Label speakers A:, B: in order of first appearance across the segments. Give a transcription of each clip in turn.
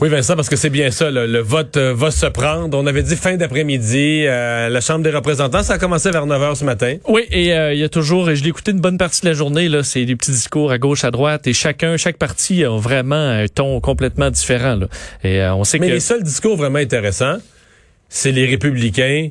A: Oui, Vincent, parce que c'est bien ça, le, vote euh, va se prendre. On avait dit fin d'après-midi, euh, la Chambre des représentants, ça a commencé vers 9 h ce matin.
B: Oui, et euh, il y a toujours, je l'ai écouté une bonne partie de la journée, là, c'est des petits discours à gauche, à droite, et chacun, chaque parti a vraiment un ton complètement différent. Là. Et on sait
A: Mais
B: que...
A: les seuls discours vraiment intéressants, c'est les républicains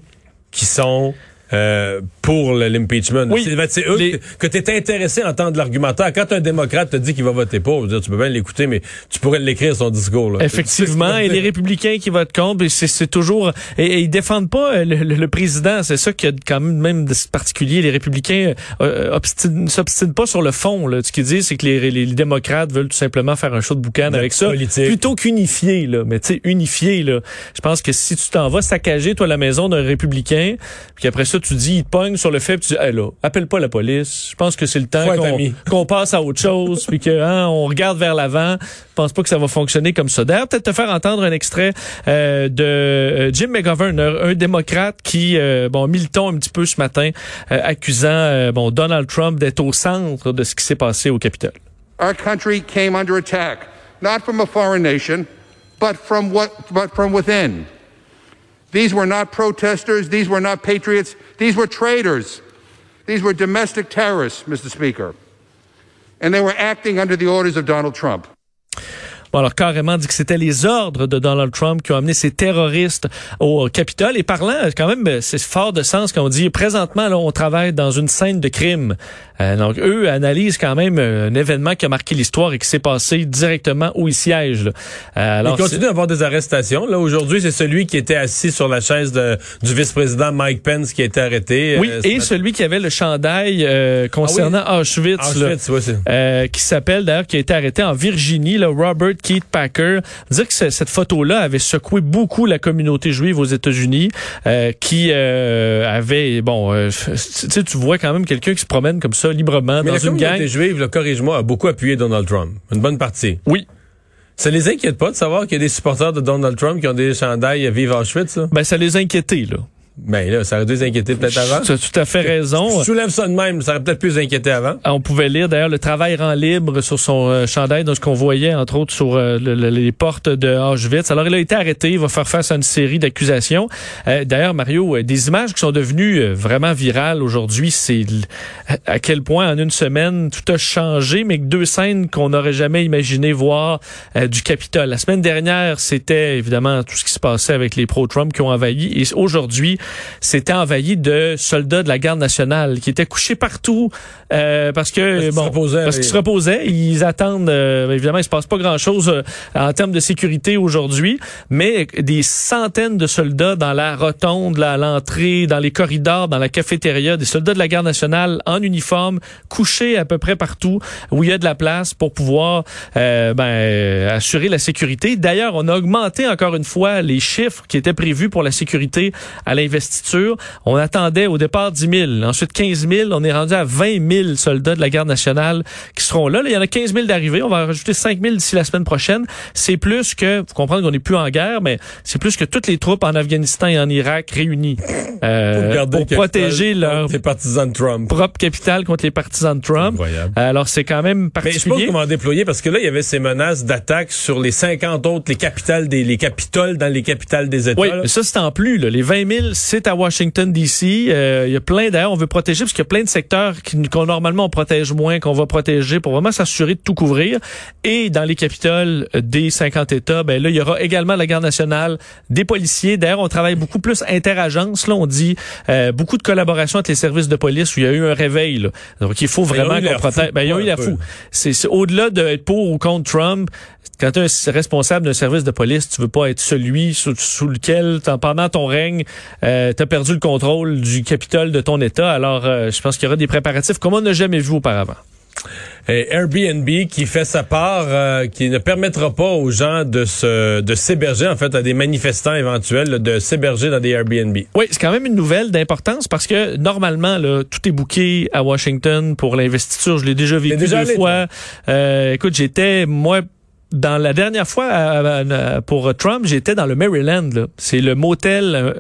A: qui sont euh, pour l'impeachment.
B: Oui,
A: c'est eux que, tu es intéressé à entendre l'argumentaire. Quand un démocrate te dit qu'il va voter pour, tu peux bien l'écouter, mais tu pourrais l'écrire son discours. Là.
B: Effectivement, et les républicains qui votent contre, c'est toujours... Et, ils défendent pas euh, le, président, c'est ça qui a quand même, même de particulier. Les républicains euh, ne s'obstinent pas sur le fond. Là. Ce qu'ils disent, c'est que les, les, démocrates veulent tout simplement faire un show de boucan avec ça. Plutôt qu'unifier. Là. Mais tu sais, unifier, là. je pense que si tu t'en vas saccager, toi, la maison d'un républicain, puis après ça, tu dis, il te pogne sur le fait, puis tu dis, hey, là, appelle pas la police. Je pense que c'est le temps qu'on passe à autre chose, puis que hein, on regarde vers l'avant. Je pense pas que ça va fonctionner comme ça. D'ailleurs, peut-être te faire entendre un extrait euh, de euh, Jim McGovern, un, démocrate qui, euh, bon, mis le ton un petit peu ce matin, euh, accusant euh, bon Donald Trump d'être au centre de ce qui s'est passé au Capitole.
C: Our country came under attack, not from a foreign nation, but from what, but from within. These were not protesters. These were not patriots. These were traitors. These were domestic terrorists, Mr. Speaker. And they were acting under the orders of Donald Trump.
B: Bon, alors carrément dit que c'était les ordres de Donald Trump qui ont amené ces terroristes au Capitole. Et parlant, quand même, c'est fort de sens quand on dit présentement, là, on travaille dans une scène de crime. Euh, donc, eux analysent quand même euh, un événement qui a marqué l'histoire et qui s'est passé directement où ils siègent.
A: Euh, alors, il continue d'avoir des arrestations. Là, aujourd'hui, c'est celui qui était assis sur la chaise de, du vice-président Mike Pence qui a été arrêté.
B: Oui, et celui qui avait le chandail concernant ah Auschwitz,
A: Auschwitz
B: qui s'appelle d'ailleurs, qui a été arrêté en Virginie, là, Robert Keith Packer. Dire que cette photo-là avait secoué beaucoup la communauté juive aux États-Unis, qui avait, bon, tu sais, tu vois quand même quelqu'un qui se promène comme ça librement
A: Mais
B: dans
A: la
B: une gang.
A: juive, le corrige-moi, a beaucoup appuyé Donald Trump. Une bonne partie.
B: Oui.
A: Ça les inquiète pas de savoir qu'il y a des supporters de Donald Trump qui ont des chandails à vivre Auschwitz, ça?
B: Ben, ça les inquiétait, là.
A: Ben là, ça aurait dû les inquiéter peut-être avant.
B: Tu as tout à fait raison.
A: Je soulève ça de même, ça aurait peut-être pu les inquiéter avant.
B: On pouvait lire d'ailleurs le travail rend libre sur son euh, chandail, dans ce qu'on voyait entre autres sur euh, les portes de Auschwitz. Alors il a été arrêté, il va faire face à une série d'accusations. Euh, d'ailleurs Mario, des images qui sont devenues vraiment virales aujourd'hui, c'est à quel point en une semaine tout a changé, mais que deux scènes qu'on n'aurait jamais imaginé voir du Capitole. La semaine dernière, c'était évidemment tout ce qui se passait avec les pro-Trump qui ont envahi, et aujourd'hui c'était envahi de soldats de la garde nationale qui étaient couchés partout euh, parce que
A: parce bon,
B: parce qu'ils se reposaient, ils attendent euh, évidemment il se passe pas grand-chose euh, en termes de sécurité aujourd'hui, mais des centaines de soldats dans la rotonde, à l'entrée, dans les corridors, dans la cafétéria, des soldats de la garde nationale en uniforme, couchés à peu près partout où il y a de la place pour pouvoir ben, assurer la sécurité. D'ailleurs, on a augmenté encore une fois les chiffres qui étaient prévus pour la sécurité à l'investissement on attendait au départ 10 000, ensuite 15 000. On est rendu à 20 000 soldats de la garde nationale qui seront là. il y en a 15 000 d'arrivés. On va rajouter 5 000 d'ici la semaine prochaine. C'est plus que, vous comprenez qu'on n'est plus en guerre, mais c'est plus que toutes les troupes en Afghanistan et en Irak réunies
A: euh, pour,
B: protéger leur
A: partisans de Trump.
B: propre capitale contre les partisans de Trump. Alors c'est quand même particulier.
A: Mais je sais pas comment déployer parce que là il y avait ces menaces d'attaque sur les 50 autres les capitales des les capitoles dans les capitales des États.
B: Oui, mais ça c'est en plus là. les 20 000 c'est à Washington, D.C. Euh, il y a plein, d'ailleurs, on veut protéger parce qu'il y a plein de secteurs qu'on normalement on protège moins, qu'on va protéger pour vraiment s'assurer de tout couvrir. Et dans les capitales des 50 États, ben là, il y aura également la garde nationale, des policiers. D'ailleurs, on travaille beaucoup plus interagence. Là, on dit euh, beaucoup de collaboration avec les services de police où il y a eu un réveil. Là. Donc, il faut vraiment qu'on protège. Ben, ils ont eu la fou. C'est au-delà d'être pour ou contre Trump. Quand tu es responsable d'un service de police, tu veux pas être celui sous, sous lequel, pendant ton règne, euh, tu as perdu le contrôle du Capitole de ton État. Alors, euh, je pense qu'il y aura des préparatifs comme on n'a jamais vu auparavant.
A: Et Airbnb qui fait sa part, euh, qui ne permettra pas aux gens de se de s'héberger, en fait, à des manifestants éventuels, de s'héberger dans des Airbnb.
B: Oui, c'est quand même une nouvelle d'importance parce que normalement, là, tout est bouqué à Washington pour l'investiture. Je l'ai déjà vécu deux fois. Euh, écoute, j'étais moi dans la dernière fois euh, euh, pour Trump, j'étais dans le Maryland. C'est le motel euh,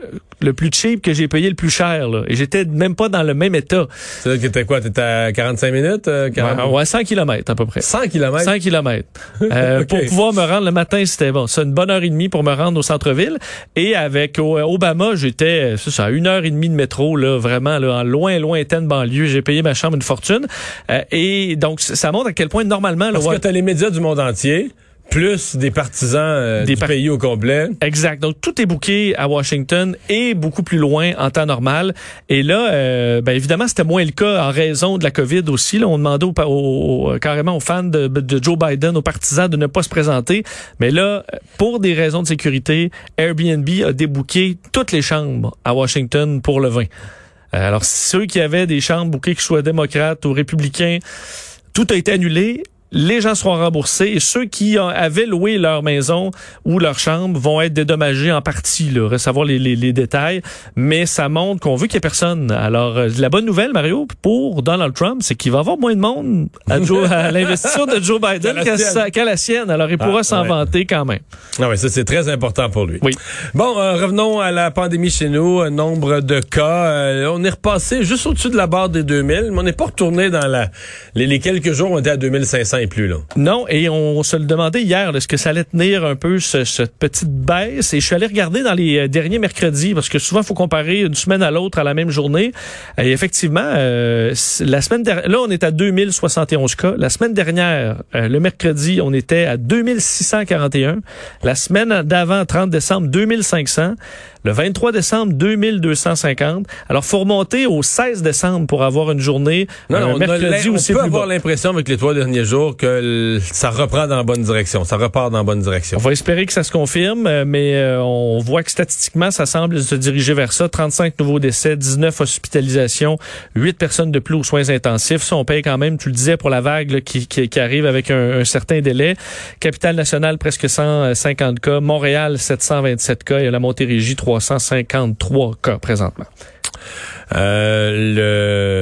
B: le plus cheap que j'ai payé le plus cher. Là. Et j'étais même pas dans le même état.
A: C'est que t'étais quoi? T'étais à 45 minutes? Euh, 40...
B: Ouais, ouais, 100 km à peu près.
A: 100 km?
B: 100 km. Euh. Pour pouvoir me rendre le matin, c'était bon. C'est une bonne heure et demie pour me rendre au centre-ville. Et avec Obama, j'étais, c'est ça, à une heure et demie de métro, là, vraiment, là, en loin, lointaine banlieue. J'ai payé ma chambre une fortune. Euh, et donc, ça montre à quel point, normalement, le
A: Parce que t'as les médias du monde entier, plus des partisans euh,
B: Des
A: du
B: par-
A: pays au complet.
B: Exact. Donc tout est booké à Washington et beaucoup plus loin en temps normal. Et là, euh, ben évidemment, c'était moins le cas en raison de la COVID aussi. Là, on demandait au, au- au- carrément aux fans de, de Joe Biden, aux partisans, de ne pas se présenter. Mais là, pour des raisons de sécurité, Airbnb a débooké toutes les chambres à Washington pour le vin. Euh, Alors ceux qui avaient des chambres bookées, qu'ils soient démocrates ou républicains, tout a été annulé. Les gens seront remboursés et ceux qui avaient loué leur maison ou leur chambre vont être dédommagés en partie. Là, savoir les, les, les détails, mais ça montre qu'on veut qu'il y ait personne. Alors, euh, la bonne nouvelle, Mario, pour Donald Trump, c'est qu'il va y avoir moins de monde à, Joe- à l'investiture de Joe Biden
A: Qu'à la sienne.
B: la. Alors, il pourra
A: Ah,
B: s'en
A: ouais.
B: vanter quand même.
A: Ah oui, ça c'est très important pour lui.
B: Oui.
A: Bon, euh, revenons à la pandémie chez nous. Un nombre de cas. euh, on est repassé juste au-dessus de la barre des 2000, mais on n'est pas retourné dans la... Les, les quelques jours, on était à 2500 plus. là.
B: Non, et on se le demandait hier, est-ce que ça allait tenir un peu ce- cette petite baisse? Et je suis allé regarder dans les euh, derniers mercredis, parce que souvent, il faut comparer une semaine à l'autre à la même journée. Et effectivement, euh, la semaine dernière, là, on est à 2071 cas. La semaine dernière, euh, le mercredi, on était à 2641. La semaine d'avant, 30 décembre, 2500. Le 23 décembre, 2250. Alors, faut remonter au 16 décembre pour avoir une journée,
A: Non, non, on,
B: mercredi
A: on peut
B: plus
A: avoir l'impression avec les trois derniers jours que ça reprend dans la bonne direction. Ça repart dans la bonne direction.
B: On va espérer que ça se confirme, euh, mais euh, on voit que statistiquement, ça semble se diriger vers ça. 35 nouveaux décès, 19 hospitalisations, 8 personnes de plus aux soins intensifs. Ça, on paye quand même, tu le disais, pour la vague là, qui, qui, qui arrive avec un, un certain délai. Capitale nationale, presque 150 cas. Montréal, 727 cas. Et la Montérégie, 353 cas présentement.
A: Euh, le,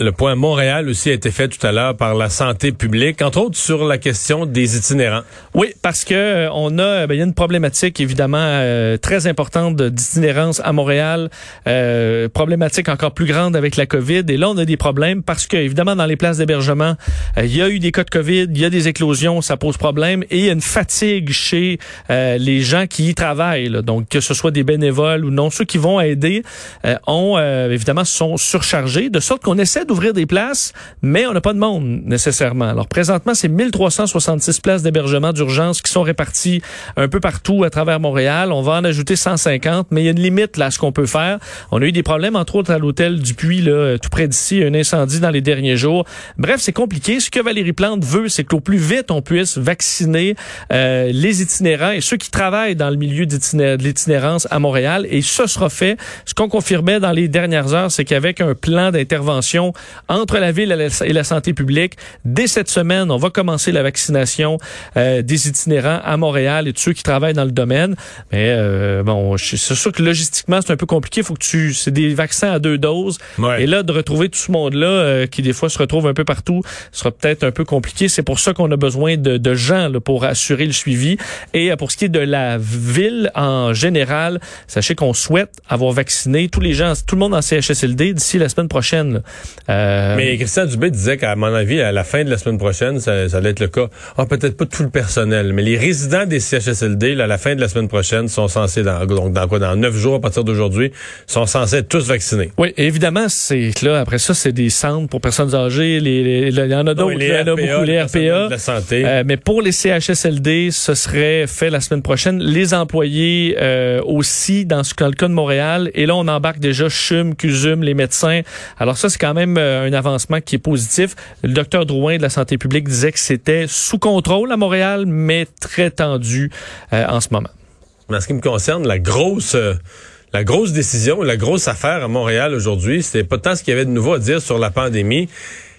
A: le point Montréal aussi a été fait tout à l'heure par la santé publique, entre autres sur la question des itinérants.
B: Oui, parce que euh, on a, ben, il y a une problématique évidemment euh, très importante de- d'itinérance à Montréal, euh, problématique encore plus grande avec la COVID. Et là, on a des problèmes parce que évidemment dans les places d'hébergement, euh, il y a eu des cas de COVID, il y a des éclosions, ça pose problème, et il y a une fatigue chez euh, les gens qui y travaillent. là. Donc que ce soit des bénévoles ou non, ceux qui vont aider euh, ont euh, évidemment sont surchargés, de sorte qu'on essaie d'ouvrir des places, mais on n'a pas de monde nécessairement. Alors présentement, c'est 1366 places d'hébergement d'urgence qui sont réparties un peu partout à travers Montréal. On va en ajouter 150, mais il y a une limite là à ce qu'on peut faire. On a eu des problèmes, entre autres, à l'hôtel du Puy, là, tout près d'ici, un incendie dans les derniers jours. Bref, c'est compliqué. Ce que Valérie Plante veut, c'est qu'au plus vite, on puisse vacciner euh, les itinérants et ceux qui travaillent dans le milieu de l'itinérance à Montréal. Et ce sera fait. Ce qu'on confirmait dans les dernières heures, c'est qu'avec un plan d'intervention entre la ville et la, santé publique, dès cette semaine, on va commencer la vaccination euh, des itinérants à Montréal et de ceux qui travaillent dans le domaine. Mais euh, bon, c'est sûr que logistiquement, c'est un peu compliqué. Faut que tu, c'est des vaccins à deux doses.
A: Ouais.
B: Et là, de retrouver tout ce monde-là, euh, qui des fois se retrouve un peu partout, sera peut-être un peu compliqué. C'est pour ça qu'on a besoin de, de gens là, pour assurer le suivi. Et euh, pour ce qui est de la ville en général, sachez qu'on souhaite avoir vacciné tous les gens, tout le monde en CHSLD d'ici la semaine prochaine. Euh,
A: Mais Christian Dubé disait qu'à mon avis, à la fin de la semaine prochaine, ça, ça allait être le cas. Ah, peut-être pas tout le personnel, mais les résidents des CHSLD, là, à la fin de la semaine prochaine, sont censés, dans, donc dans quoi, dans neuf jours à partir d'aujourd'hui, sont censés être tous vaccinés.
B: Oui, évidemment, c'est là. Après ça, c'est des centres pour personnes âgées. Les, il y en a d'autres. Il y en a beaucoup, les RPA.
A: de la santé.
B: Euh, mais pour les CHSLD, ce serait fait la semaine prochaine. Les employés euh, aussi, dans, ce, dans le cas de Montréal. Et là, on embarque déjà CHUM, CUSUM, les médecins. Alors ça, c'est quand même euh, un avancement qui est positif. Le docteur Drouin de la santé publique disait que c'était sous contrôle à Montréal, mais très tendu euh, en ce moment.
A: En ce qui me concerne, la grosse, euh, la grosse décision, la grosse affaire à Montréal aujourd'hui, c'était pas tant ce qu'il y avait de nouveau à dire sur la pandémie.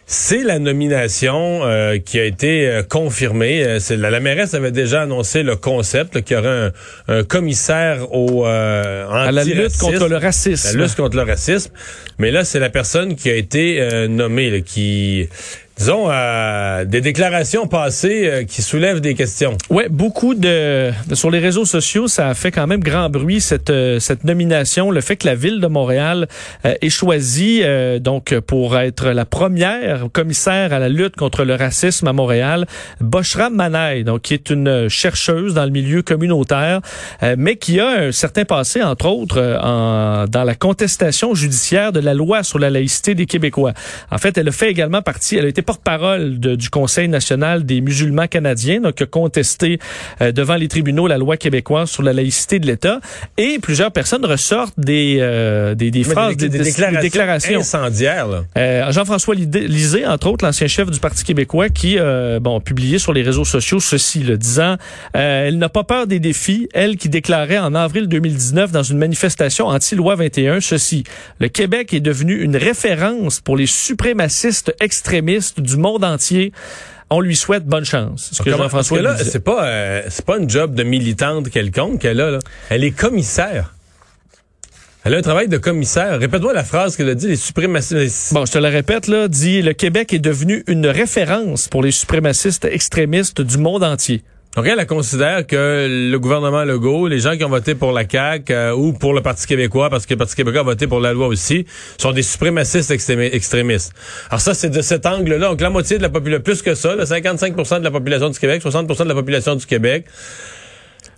A: C'est la nomination euh, qui a été euh, confirmée. Euh, c'est- la, la mairesse avait déjà annoncé le concept là, qu'il y aurait un, un commissaire au euh,
B: À la lutte contre le racisme.
A: La lutte contre le racisme. Mais là, c'est la personne qui a été euh, nommée, là, qui, disons, euh, des déclarations passées euh, qui soulèvent des questions.
B: Ouais, beaucoup de, sur les réseaux sociaux, ça a fait quand même grand bruit cette euh, cette nomination, le fait que la ville de Montréal euh, ait choisi euh, donc pour être la première commissaire à la lutte contre le racisme à Montréal, Boshra Manaï, donc qui est une chercheuse dans le milieu communautaire, mais qui a un certain passé entre autres en, dans la contestation judiciaire de la loi sur la laïcité des Québécois. En fait, elle a fait également partie, elle a été porte-parole du Conseil national des musulmans canadiens, donc qui a contesté euh, devant les tribunaux la loi québécoise sur la laïcité de l'État. Et plusieurs personnes ressortent des, euh, des, des phrases,
A: des,
B: des,
A: des, déclarations,
B: des déclarations.
A: incendiaires.
B: Euh, Jean-François Lisée, entre autres, l'ancien chef du Parti québécois, qui euh, bon, a publié sur les réseaux sociaux ceci, le disant euh, Elle n'a pas peur des défis, elle qui déclarait en avril 2019 dans une manifestation anti-loi 21 ceci. Le Québec est devenu une référence pour les suprémacistes extrémistes du monde entier. On lui souhaite bonne chance.
A: Ce que Jean-François là, c'est pas euh, c'est pas un job de militante quelconque qu'elle a là. Elle est commissaire. Elle a un travail de commissaire. Répète-moi la phrase qu'elle a dit, les suprémacistes.
B: Bon, je te la répète, là, dit le Québec est devenu une référence pour les suprémacistes extrémistes du monde entier.
A: Donc elle, elle considère que le gouvernement Legault, les gens qui ont voté pour la CAQ euh, ou pour le Parti québécois, parce que le Parti québécois a voté pour la loi aussi, sont des suprémacistes extrémistes. Alors ça, c'est de cet angle-là. Donc la moitié de la population, plus que ça, le 55% de la population du Québec, 60% de la population du Québec.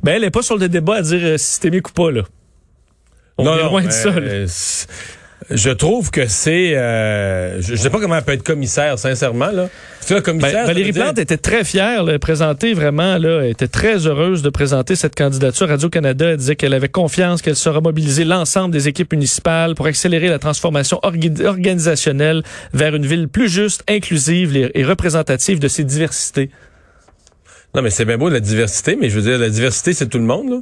B: Ben elle est pas sur le débat à dire euh, systémique ou pas, là. On
A: non,
B: est
A: non,
B: loin de ça.
A: euh, je trouve que c'est... Euh, je, je sais pas comment elle peut être commissaire, sincèrement. Là. Là, commissaire,
B: ben, Valérie
A: dire...
B: Plante était très fière de présenter vraiment, là, elle était très heureuse de présenter cette candidature. Radio-Canada elle disait qu'elle avait confiance qu'elle sera mobiliser l'ensemble des équipes municipales pour accélérer la transformation orga organisationnelle vers une ville plus juste, inclusive et représentative de ses diversités.
A: Non, mais c'est bien beau la diversité, mais je veux dire, la diversité, c'est tout le monde, là.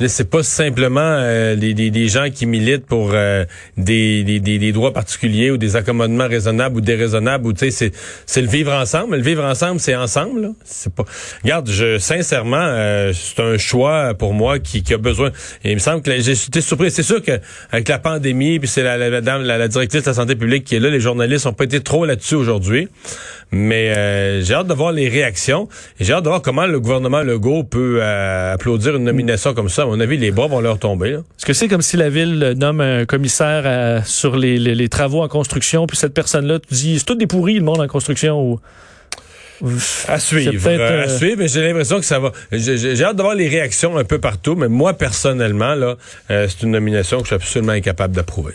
A: C'est pas simplement euh, des, des, des, gens qui militent pour euh, des, des, des, droits particuliers ou des accommodements raisonnables ou déraisonnables ou tu sais c'est le vivre ensemble. Le vivre ensemble, c'est ensemble. C'est pas. Regarde, je sincèrement, euh, c'est un choix pour moi qui, qui a besoin. Et il me semble que j'ai été surpris. C'est sûr que avec la pandémie, puis c'est la, la, la, la, directrice de la santé publique qui est là, les journalistes ont pas été trop là-dessus aujourd'hui. Mais euh, j'ai hâte de voir les réactions. J'ai hâte de voir comment le gouvernement Legault peut applaudir une nomination comme ça à mon avis, les bras vont leur tomber.
B: Est-ce que c'est comme si la ville nomme un commissaire à, sur les, les, les, travaux en construction, puis cette personne-là dit, c'est tout des pourris, le monde en construction, ou...
A: À suivre. Euh, à suivre, mais j'ai l'impression que ça va. J'ai hâte de voir les réactions un peu partout, mais moi, personnellement, là, euh, c'est une nomination que je suis absolument incapable d'approuver.